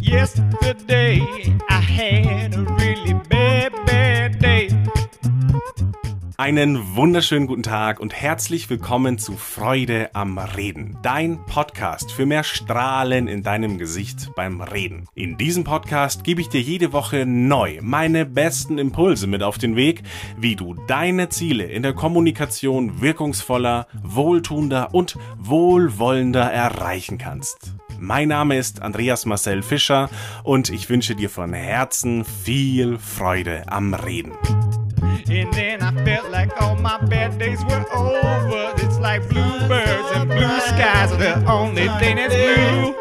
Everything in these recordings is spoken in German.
Yesterday I had a really Einen wunderschönen guten Tag und herzlich willkommen zu Freude am Reden, dein Podcast für mehr Strahlen in deinem Gesicht beim Reden. In diesem Podcast gebe ich dir jede Woche neu meine besten Impulse mit auf den Weg, wie du deine Ziele in der Kommunikation wirkungsvoller, wohltuender und wohlwollender erreichen kannst. Mein Name ist Andreas Marcel Fischer und ich wünsche dir von Herzen viel Freude am Reden. And then I felt like all my bad days were over. It's like bluebirds and blue skies are the only thing that's blue.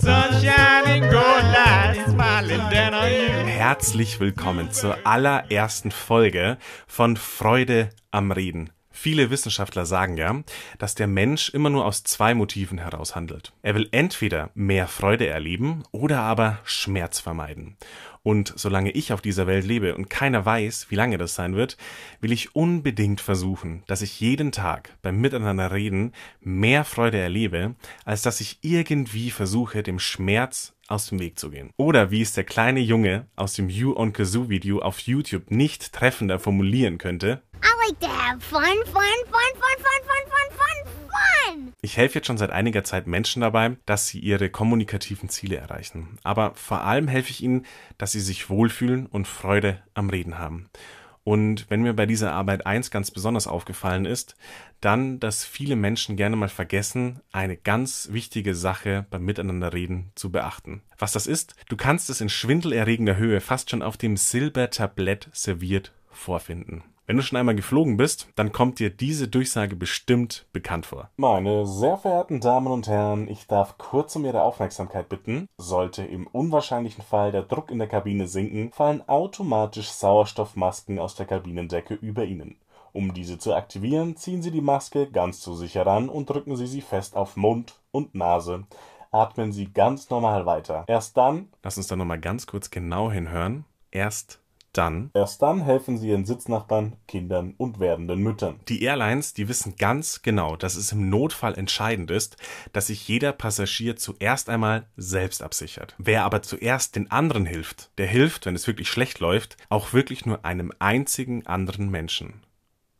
Sunshine and gold lights smiling down on you. Herzlich willkommen zur allerersten Folge von Freude am Reden. Viele Wissenschaftler sagen ja, dass der Mensch immer nur aus zwei Motiven heraus handelt. Er will entweder mehr Freude erleben oder aber Schmerz vermeiden. Und solange ich auf dieser Welt lebe und keiner weiß, wie lange das sein wird, will ich unbedingt versuchen, dass ich jeden Tag beim Miteinander reden mehr Freude erlebe, als dass ich irgendwie versuche, dem Schmerz aus dem Weg zu gehen. Oder wie es der kleine Junge aus dem You on Kazoo Video auf YouTube nicht treffender formulieren könnte, I like to have fun, fun, fun, fun, fun, fun, fun, fun, fun. Ich helfe jetzt schon seit einiger Zeit Menschen dabei, dass sie ihre kommunikativen Ziele erreichen. Aber vor allem helfe ich ihnen, dass sie sich wohlfühlen und Freude am Reden haben. Und wenn mir bei dieser Arbeit eins ganz besonders aufgefallen ist, dann, dass viele Menschen gerne mal vergessen, eine ganz wichtige Sache beim Miteinanderreden zu beachten. Was das ist? Du kannst es in schwindelerregender Höhe fast schon auf dem Silbertablett serviert vorfinden. Wenn du schon einmal geflogen bist, dann kommt dir diese Durchsage bestimmt bekannt vor. Meine sehr verehrten Damen und Herren, ich darf kurz um Ihre Aufmerksamkeit bitten. Sollte im unwahrscheinlichen Fall der Druck in der Kabine sinken, fallen automatisch Sauerstoffmasken aus der Kabinendecke über Ihnen. Um diese zu aktivieren, ziehen Sie die Maske ganz zu sich heran und drücken Sie sie fest auf Mund und Nase. Atmen Sie ganz normal weiter. Erst dann, lass uns da nochmal ganz kurz genau hinhören, erst dann, erst dann helfen sie ihren Sitznachbarn, Kindern und werdenden Müttern. Die Airlines, die wissen ganz genau, dass es im Notfall entscheidend ist, dass sich jeder Passagier zuerst einmal selbst absichert. Wer aber zuerst den anderen hilft, der hilft, wenn es wirklich schlecht läuft, auch wirklich nur einem einzigen anderen Menschen.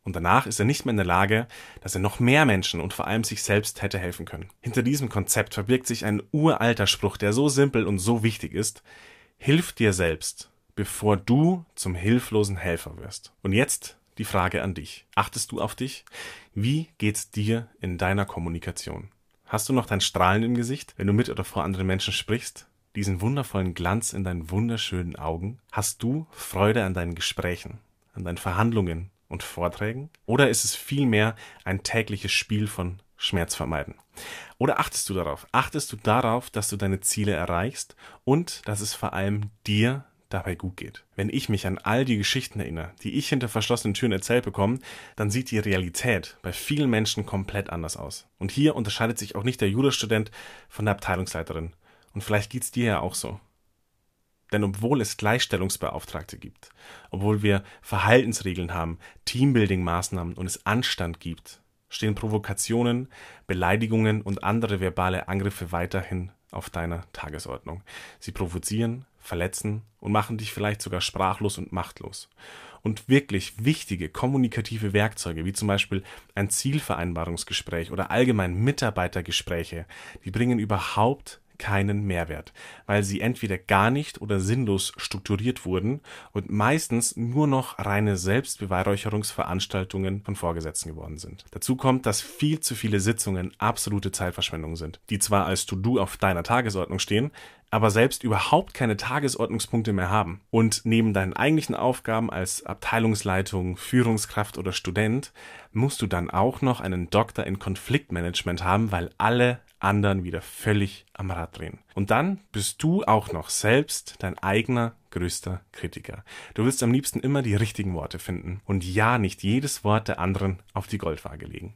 Und danach ist er nicht mehr in der Lage, dass er noch mehr Menschen und vor allem sich selbst hätte helfen können. Hinter diesem Konzept verbirgt sich ein uralter Spruch, der so simpel und so wichtig ist. Hilf dir selbst bevor du zum hilflosen Helfer wirst. Und jetzt die Frage an dich. Achtest du auf dich? Wie geht's dir in deiner Kommunikation? Hast du noch dein Strahlen im Gesicht, wenn du mit oder vor anderen Menschen sprichst? Diesen wundervollen Glanz in deinen wunderschönen Augen? Hast du Freude an deinen Gesprächen, an deinen Verhandlungen und Vorträgen? Oder ist es vielmehr ein tägliches Spiel von Schmerz vermeiden? Oder achtest du darauf? Achtest du darauf, dass du deine Ziele erreichst und dass es vor allem dir dabei gut geht. Wenn ich mich an all die Geschichten erinnere, die ich hinter verschlossenen Türen erzählt bekomme, dann sieht die Realität bei vielen Menschen komplett anders aus. Und hier unterscheidet sich auch nicht der Jurastudent von der Abteilungsleiterin. Und vielleicht geht's dir ja auch so. Denn obwohl es Gleichstellungsbeauftragte gibt, obwohl wir Verhaltensregeln haben, Teambuilding-Maßnahmen und es Anstand gibt, stehen Provokationen, Beleidigungen und andere verbale Angriffe weiterhin auf deiner Tagesordnung. Sie provozieren, verletzen und machen dich vielleicht sogar sprachlos und machtlos. Und wirklich wichtige kommunikative Werkzeuge, wie zum Beispiel ein Zielvereinbarungsgespräch oder allgemein Mitarbeitergespräche, die bringen überhaupt keinen Mehrwert, weil sie entweder gar nicht oder sinnlos strukturiert wurden und meistens nur noch reine Selbstbeweihräucherungsveranstaltungen von Vorgesetzten geworden sind. Dazu kommt, dass viel zu viele Sitzungen absolute Zeitverschwendung sind, die zwar als To-Do auf deiner Tagesordnung stehen, aber selbst überhaupt keine Tagesordnungspunkte mehr haben. Und neben deinen eigentlichen Aufgaben als Abteilungsleitung, Führungskraft oder Student musst du dann auch noch einen Doktor in Konfliktmanagement haben, weil alle anderen wieder völlig am Rad drehen. Und dann bist du auch noch selbst dein eigener größter Kritiker. Du willst am liebsten immer die richtigen Worte finden und ja nicht jedes Wort der anderen auf die Goldwaage legen.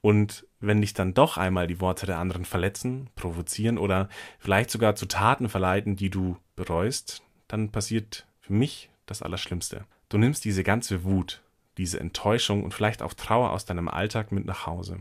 Und wenn dich dann doch einmal die Worte der anderen verletzen, provozieren oder vielleicht sogar zu Taten verleiten, die du bereust, dann passiert für mich das Allerschlimmste. Du nimmst diese ganze Wut, diese Enttäuschung und vielleicht auch Trauer aus deinem Alltag mit nach Hause.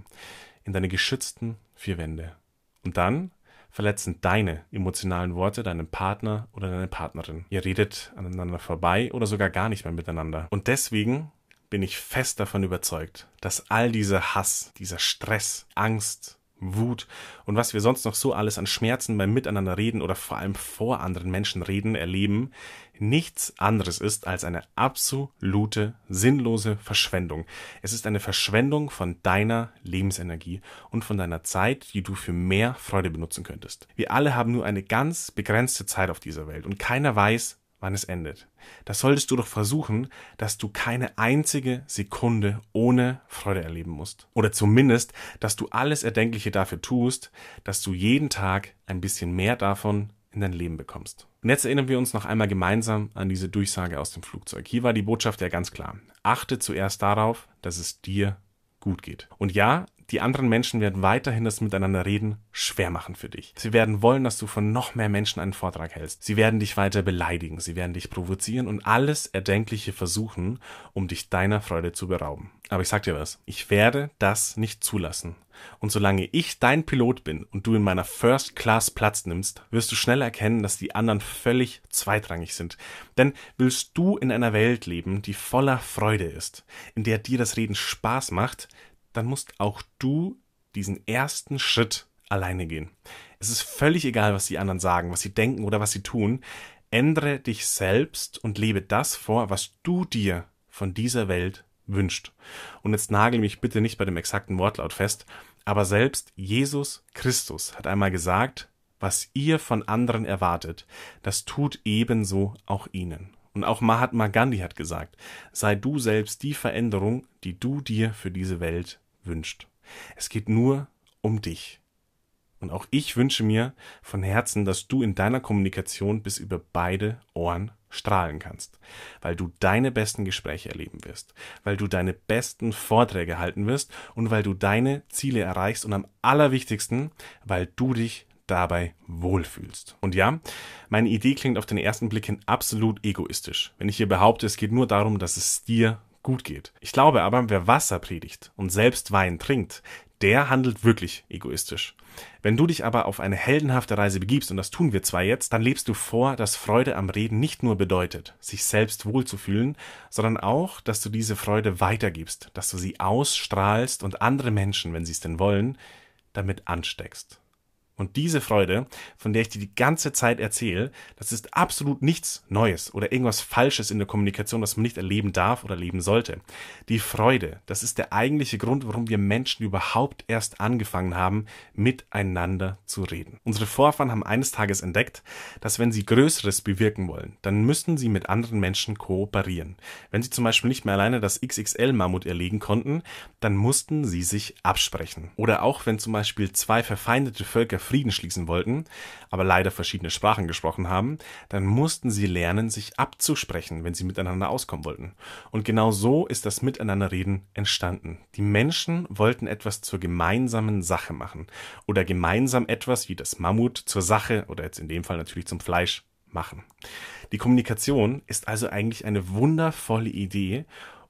In deine geschützten vier Wände. Und dann verletzen deine emotionalen Worte deinen Partner oder deine Partnerin. Ihr redet aneinander vorbei oder sogar gar nicht mehr miteinander. Und deswegen bin ich fest davon überzeugt, dass all dieser Hass, dieser Stress, Angst, Wut und was wir sonst noch so alles an Schmerzen beim Miteinander reden oder vor allem vor anderen Menschen reden, erleben, nichts anderes ist als eine absolute, sinnlose Verschwendung. Es ist eine Verschwendung von deiner Lebensenergie und von deiner Zeit, die du für mehr Freude benutzen könntest. Wir alle haben nur eine ganz begrenzte Zeit auf dieser Welt und keiner weiß, wann es endet. Das solltest du doch versuchen, dass du keine einzige Sekunde ohne Freude erleben musst. Oder zumindest, dass du alles Erdenkliche dafür tust, dass du jeden Tag ein bisschen mehr davon in dein Leben bekommst. Und jetzt erinnern wir uns noch einmal gemeinsam an diese Durchsage aus dem Flugzeug. Hier war die Botschaft ja ganz klar. Achte zuerst darauf, dass es dir gut geht. Und ja, die anderen Menschen werden weiterhin das Miteinander reden schwer machen für dich. Sie werden wollen, dass du von noch mehr Menschen einen Vortrag hältst. Sie werden dich weiter beleidigen, sie werden dich provozieren und alles Erdenkliche versuchen, um dich deiner Freude zu berauben. Aber ich sag dir was, ich werde das nicht zulassen. Und solange ich dein Pilot bin und du in meiner First Class Platz nimmst, wirst du schnell erkennen, dass die anderen völlig zweitrangig sind. Denn willst du in einer Welt leben, die voller Freude ist, in der dir das Reden Spaß macht, dann musst auch du diesen ersten Schritt alleine gehen. Es ist völlig egal, was die anderen sagen, was sie denken oder was sie tun. Ändere dich selbst und lebe das vor, was du dir von dieser Welt wünscht. Und jetzt nagel mich bitte nicht bei dem exakten Wortlaut fest, aber selbst Jesus Christus hat einmal gesagt, was ihr von anderen erwartet, das tut ebenso auch ihnen. Und auch Mahatma Gandhi hat gesagt, sei du selbst die Veränderung, die du dir für diese Welt wünscht. Es geht nur um dich. Und auch ich wünsche mir von Herzen, dass du in deiner Kommunikation bis über beide Ohren strahlen kannst, weil du deine besten Gespräche erleben wirst, weil du deine besten Vorträge halten wirst und weil du deine Ziele erreichst und am allerwichtigsten, weil du dich dabei wohlfühlst. Und ja, meine Idee klingt auf den ersten Blick hin absolut egoistisch, wenn ich hier behaupte, es geht nur darum, dass es dir gut geht. Ich glaube aber, wer Wasser predigt und selbst Wein trinkt, der handelt wirklich egoistisch. Wenn du dich aber auf eine heldenhafte Reise begibst, und das tun wir zwar jetzt, dann lebst du vor, dass Freude am Reden nicht nur bedeutet, sich selbst wohlzufühlen, sondern auch, dass du diese Freude weitergibst, dass du sie ausstrahlst und andere Menschen, wenn sie es denn wollen, damit ansteckst. Und diese Freude, von der ich dir die ganze Zeit erzähle, das ist absolut nichts Neues oder irgendwas Falsches in der Kommunikation, das man nicht erleben darf oder erleben sollte. Die Freude, das ist der eigentliche Grund, warum wir Menschen überhaupt erst angefangen haben, miteinander zu reden. Unsere Vorfahren haben eines Tages entdeckt, dass wenn sie Größeres bewirken wollen, dann müssten sie mit anderen Menschen kooperieren. Wenn sie zum Beispiel nicht mehr alleine das XXL-Mammut erlegen konnten, dann mussten sie sich absprechen. Oder auch wenn zum Beispiel zwei verfeindete Völker Frieden schließen wollten, aber leider verschiedene Sprachen gesprochen haben, dann mussten sie lernen, sich abzusprechen, wenn sie miteinander auskommen wollten. Und genau so ist das Miteinanderreden entstanden. Die Menschen wollten etwas zur gemeinsamen Sache machen oder gemeinsam etwas wie das Mammut zur Sache oder jetzt in dem Fall natürlich zum Fleisch machen. Die Kommunikation ist also eigentlich eine wundervolle Idee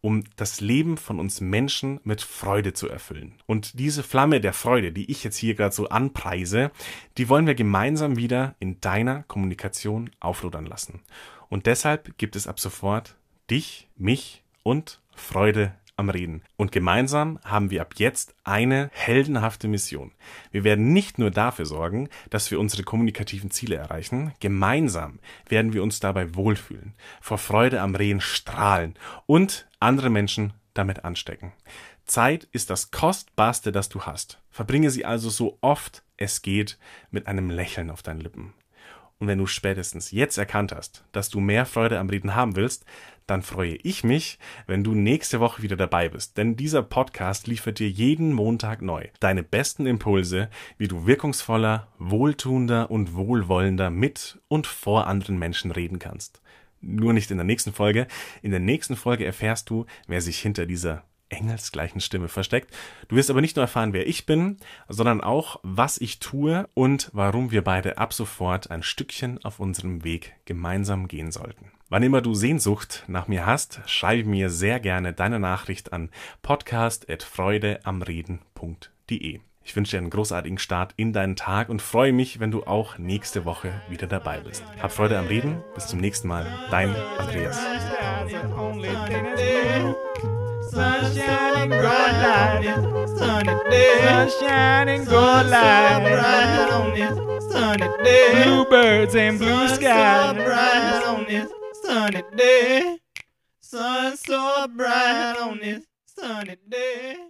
um das Leben von uns Menschen mit Freude zu erfüllen. Und diese Flamme der Freude, die ich jetzt hier gerade so anpreise, die wollen wir gemeinsam wieder in deiner Kommunikation auflodern lassen. Und deshalb gibt es ab sofort dich, mich und Freude am Reden. Und gemeinsam haben wir ab jetzt eine heldenhafte Mission. Wir werden nicht nur dafür sorgen, dass wir unsere kommunikativen Ziele erreichen, gemeinsam werden wir uns dabei wohlfühlen, vor Freude am Reden strahlen und andere Menschen damit anstecken. Zeit ist das Kostbarste, das du hast. Verbringe sie also so oft es geht mit einem Lächeln auf deinen Lippen. Und wenn du spätestens jetzt erkannt hast, dass du mehr Freude am Reden haben willst, dann freue ich mich, wenn du nächste Woche wieder dabei bist. Denn dieser Podcast liefert dir jeden Montag neu deine besten Impulse, wie du wirkungsvoller, wohltuender und wohlwollender mit und vor anderen Menschen reden kannst. Nur nicht in der nächsten Folge. In der nächsten Folge erfährst du, wer sich hinter dieser engelsgleichen Stimme versteckt. Du wirst aber nicht nur erfahren, wer ich bin, sondern auch, was ich tue und warum wir beide ab sofort ein Stückchen auf unserem Weg gemeinsam gehen sollten. Wann immer du Sehnsucht nach mir hast, schreibe mir sehr gerne deine Nachricht an podcast.freudeamreden.de. Ich wünsche dir einen großartigen Start in deinen Tag und freue mich, wenn du auch nächste Woche wieder dabei bist. Hab Freude am Reden. Bis zum nächsten Mal. Dein Andreas. Sunshine and good light, sunny day. Sunshine and good light, bright on this sunny day. Bluebirds and blue sky, bright on this sunny day. Sun so bright on this sunny day.